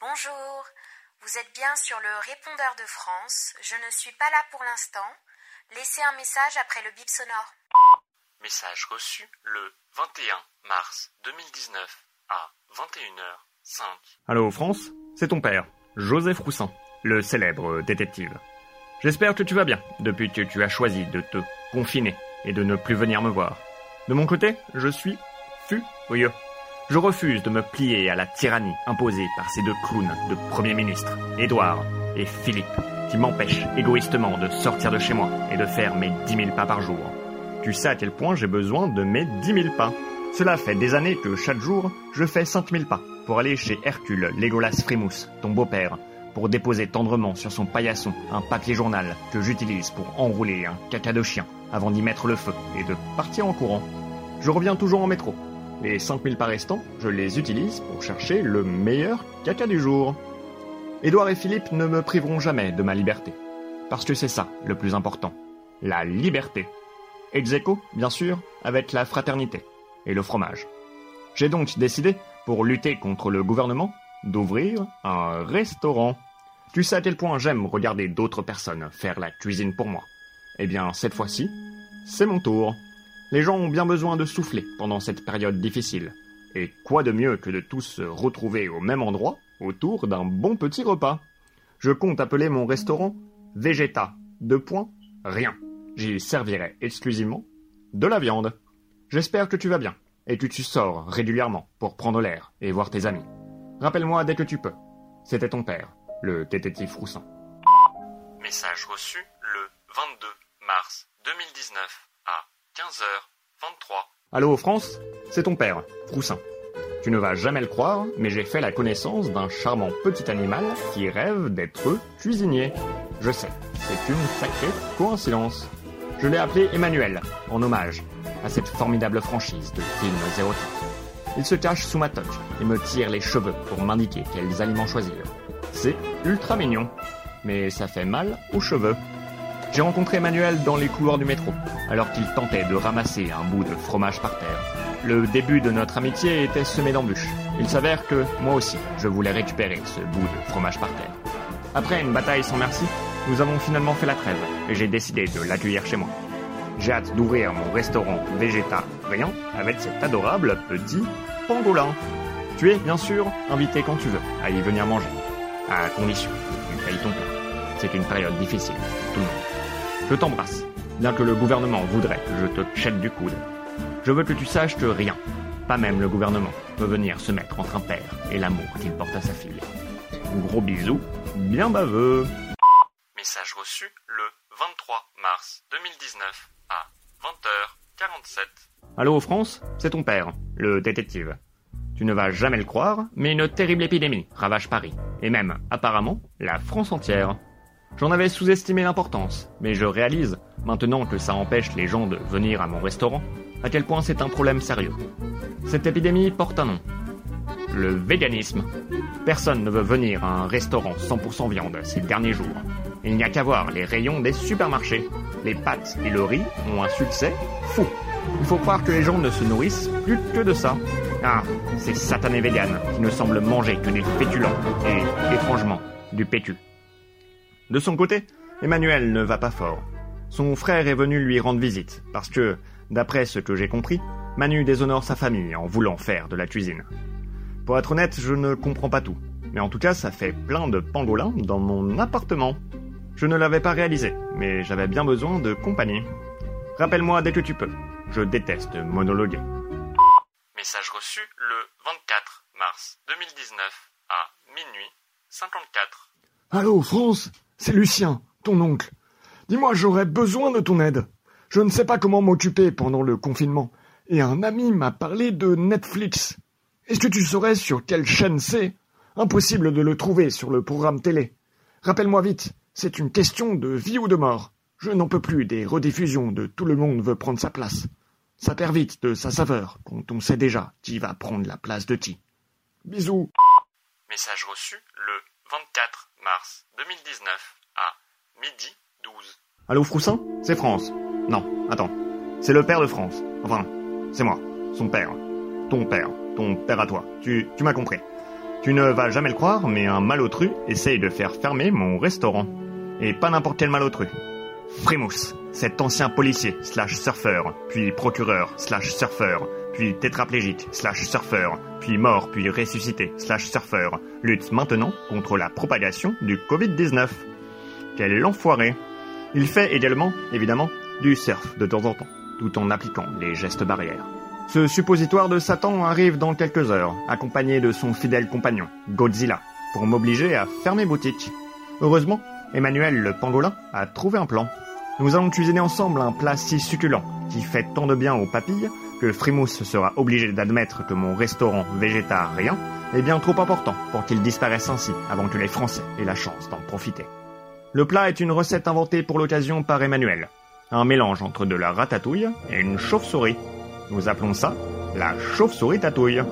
Bonjour, vous êtes bien sur le répondeur de France. Je ne suis pas là pour l'instant. Laissez un message après le bip sonore. Message reçu le 21 mars 2019 à 21h05. Allô France, c'est ton père, Joseph Roussin, le célèbre détective. J'espère que tu vas bien depuis que tu as choisi de te confiner et de ne plus venir me voir. De mon côté, je suis furieux. Je refuse de me plier à la tyrannie imposée par ces deux clowns de Premier ministre, Édouard et Philippe, qui m'empêchent égoïstement de sortir de chez moi et de faire mes dix mille pas par jour. Tu sais à quel point j'ai besoin de mes dix mille pas. Cela fait des années que chaque jour, je fais cinq mille pas pour aller chez Hercule Légolas Frimousse, ton beau-père, pour déposer tendrement sur son paillasson un papier journal que j'utilise pour enrouler un caca de chien avant d'y mettre le feu et de partir en courant. Je reviens toujours en métro. Les 5000 pas restants, je les utilise pour chercher le meilleur caca du jour. Édouard et Philippe ne me priveront jamais de ma liberté. Parce que c'est ça le plus important. La liberté. Ex aequo, bien sûr, avec la fraternité et le fromage. J'ai donc décidé, pour lutter contre le gouvernement, d'ouvrir un restaurant. Tu sais à quel point j'aime regarder d'autres personnes faire la cuisine pour moi. Eh bien, cette fois-ci, c'est mon tour. Les gens ont bien besoin de souffler pendant cette période difficile. Et quoi de mieux que de tous se retrouver au même endroit autour d'un bon petit repas. Je compte appeler mon restaurant Végéta. Deux points, rien. J'y servirai exclusivement de la viande. J'espère que tu vas bien et que tu sors régulièrement pour prendre l'air et voir tes amis. Rappelle-moi dès que tu peux. C'était ton père, le détective Roussin. Message reçu le 22 mars 2019 à 15h23. Allô France C'est ton père, Roussin. Tu ne vas jamais le croire, mais j'ai fait la connaissance d'un charmant petit animal qui rêve d'être cuisinier. Je sais, c'est une sacrée coïncidence. Je l'ai appelé Emmanuel, en hommage à cette formidable franchise de films érotiques. Il se cache sous ma toque et me tire les cheveux pour m'indiquer quels aliments choisir. C'est ultra mignon, mais ça fait mal aux cheveux. J'ai rencontré Emmanuel dans les couloirs du métro, alors qu'il tentait de ramasser un bout de fromage par terre. Le début de notre amitié était semé d'embûches. Il s'avère que, moi aussi, je voulais récupérer ce bout de fromage par terre. Après une bataille sans merci, nous avons finalement fait la trêve, et j'ai décidé de l'accueillir chez moi. J'ai hâte d'ouvrir mon restaurant végétarien avec cet adorable petit pangolin. Tu es, bien sûr, invité quand tu veux à y venir manger, à condition que tu payes ton pain. C'est une période difficile pour tout le monde. Je t'embrasse, bien que le gouvernement voudrait que je te chète du coude. Je veux que tu saches que rien, pas même le gouvernement, peut venir se mettre entre un père et l'amour qu'il porte à sa fille. Gros bisous, bien baveux. Message reçu le 23 mars 2019 à 20h47. Allô France, c'est ton père, le détective. Tu ne vas jamais le croire, mais une terrible épidémie ravage Paris, et même, apparemment, la France entière. J'en avais sous-estimé l'importance, mais je réalise, maintenant que ça empêche les gens de venir à mon restaurant, à quel point c'est un problème sérieux. Cette épidémie porte un nom. Le véganisme. Personne ne veut venir à un restaurant 100% viande ces derniers jours. Il n'y a qu'à voir les rayons des supermarchés. Les pâtes et le riz ont un succès fou. Il faut croire que les gens ne se nourrissent plus que de ça. Ah, ces satanés véganes qui ne semblent manger que des féculents et, étrangement, du pétu. De son côté, Emmanuel ne va pas fort. Son frère est venu lui rendre visite, parce que, d'après ce que j'ai compris, Manu déshonore sa famille en voulant faire de la cuisine. Pour être honnête, je ne comprends pas tout. Mais en tout cas, ça fait plein de pangolins dans mon appartement. Je ne l'avais pas réalisé, mais j'avais bien besoin de compagnie. Rappelle-moi dès que tu peux. Je déteste monologuer. Message reçu le 24 mars 2019 à minuit 54. Allô, France C'est Lucien, ton oncle. Dis-moi, j'aurais besoin de ton aide. Je ne sais pas comment m'occuper pendant le confinement. Et un ami m'a parlé de Netflix. Est-ce que tu saurais sur quelle chaîne c'est? Impossible de le trouver sur le programme télé. Rappelle-moi vite, c'est une question de vie ou de mort. Je n'en peux plus des rediffusions de Tout le monde veut prendre sa place. Ça perd vite de sa saveur quand on sait déjà qui va prendre la place de qui. Bisous. Message reçu le 24 mars 2019 à midi 12. Allô Froussin? C'est France. Non, attends. C'est le père de France. Enfin, c'est moi. Son père. Ton père. Ton père à toi. Tu, tu m'as compris. Tu ne vas jamais le croire, mais un malotru essaye de faire fermer mon restaurant. Et pas n'importe quel malotru. Frimousse, cet ancien policier slash surfeur, puis procureur slash surfeur, puis tétraplégique slash surfeur, puis mort puis ressuscité slash surfeur, lutte maintenant contre la propagation du Covid-19. Quel enfoiré Il fait également, évidemment, du surf de temps en temps, tout en appliquant les gestes barrières. Ce suppositoire de Satan arrive dans quelques heures, accompagné de son fidèle compagnon, Godzilla, pour m'obliger à fermer boutique. Heureusement, Emmanuel le pangolin a trouvé un plan. Nous allons cuisiner ensemble un plat si succulent, qui fait tant de bien aux papilles, que Frimousse sera obligé d'admettre que mon restaurant végétarien est bien trop important pour qu'il disparaisse ainsi avant que les Français aient la chance d'en profiter. Le plat est une recette inventée pour l'occasion par Emmanuel. Un mélange entre de la ratatouille et une chauve-souris. Nous appelons ça la chauve-souris tatouille.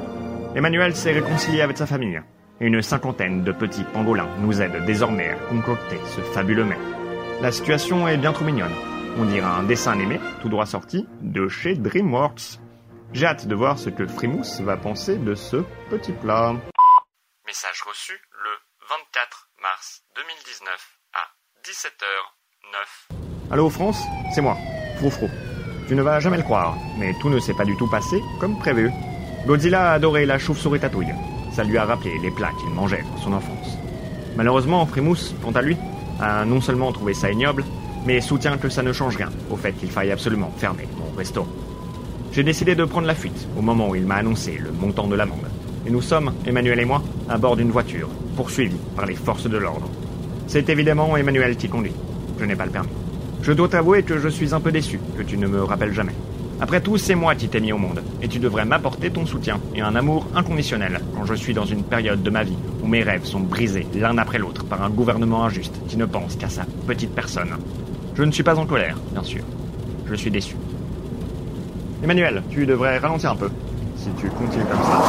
Emmanuel s'est réconcilié avec sa famille. Une cinquantaine de petits pangolins nous aident désormais à concocter ce fabuleux mets. La situation est bien trop mignonne. On dirait un dessin animé, tout droit sorti, de chez DreamWorks. J'ai hâte de voir ce que Frimousse va penser de ce petit plat. Message reçu le 24 mars 2019 à 17h09. Allô France, c'est moi, Froufrou. Tu ne vas jamais le croire, mais tout ne s'est pas du tout passé comme prévu. Godzilla a adoré la chauve-souris tatouille. Ça lui a rappelé les plats qu'il mangeait dans son enfance. Malheureusement, Frimousse, quant à lui, a non seulement trouvé ça ignoble, mais soutient que ça ne change rien au fait qu'il faille absolument fermer mon restaurant. J'ai décidé de prendre la fuite au moment où il m'a annoncé le montant de l'amende. Et nous sommes, Emmanuel et moi, à bord d'une voiture, poursuivis par les forces de l'ordre. C'est évidemment Emmanuel qui conduit. Je n'ai pas le permis. Je dois t'avouer que je suis un peu déçu que tu ne me rappelles jamais. Après tout, c'est moi qui t'ai mis au monde, et tu devrais m'apporter ton soutien et un amour inconditionnel quand je suis dans une période de ma vie où mes rêves sont brisés l'un après l'autre par un gouvernement injuste qui ne pense qu'à sa petite personne. Je ne suis pas en colère, bien sûr. Je suis déçu. Emmanuel, tu devrais ralentir un peu. Si tu continues comme ça.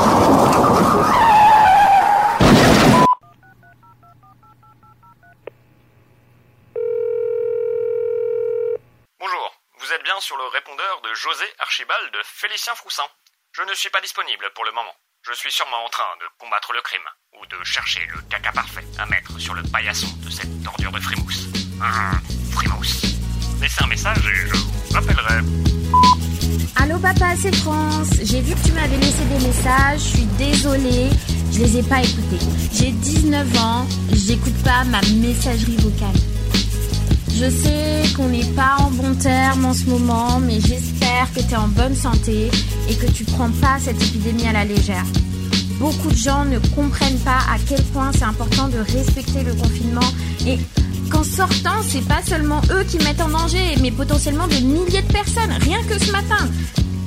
Bonjour, vous êtes bien sur le répondeur de José Archibald de Félicien Froussin. Je ne suis pas disponible pour le moment. Je suis sûrement en train de combattre le crime, ou de chercher le caca parfait à mettre sur le paillasson de cette tordure de frimousse. Hum, frimousse. Laissez un message et je vous rappellerai. Allô papa, c'est France. J'ai vu que tu m'avais laissé des messages. Je suis désolée. Je les ai pas écoutés. J'ai 19 ans. J'écoute pas ma messagerie vocale. Je sais qu'on n'est pas en bon terme en ce moment, mais j'espère que tu es en bonne santé et que tu prends pas cette épidémie à la légère. Beaucoup de gens ne comprennent pas à quel point c'est important de respecter le confinement et qu'en sortant, c'est pas seulement eux qui mettent en danger, mais potentiellement des milliers de personnes. Rien que ce matin,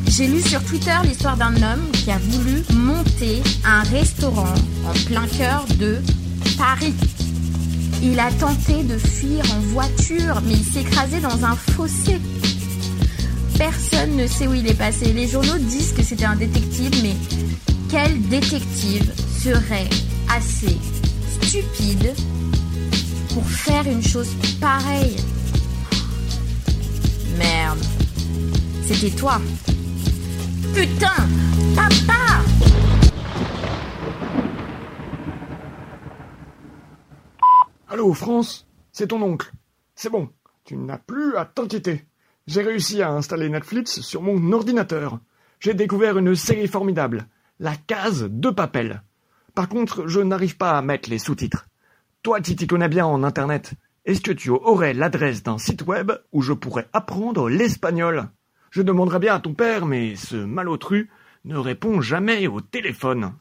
j'ai lu sur Twitter l'histoire d'un homme qui a voulu monter un restaurant en plein cœur de Paris. Il a tenté de fuir en voiture, mais il s'est écrasé dans un fossé. Personne ne sait où il est passé. Les journaux disent que c'était un détective, mais quel détective serait assez stupide pour faire une chose pareille? Merde. C'était toi. Putain Papa Allô, France C'est ton oncle. C'est bon, tu n'as plus à t'inquiéter. J'ai réussi à installer Netflix sur mon ordinateur. J'ai découvert une série formidable, La case de Papel. Par contre, je n'arrive pas à mettre les sous-titres. Toi qui t'y connais bien en Internet, est-ce que tu aurais l'adresse d'un site web où je pourrais apprendre l'espagnol? Je demanderais bien à ton père, mais ce malotru ne répond jamais au téléphone.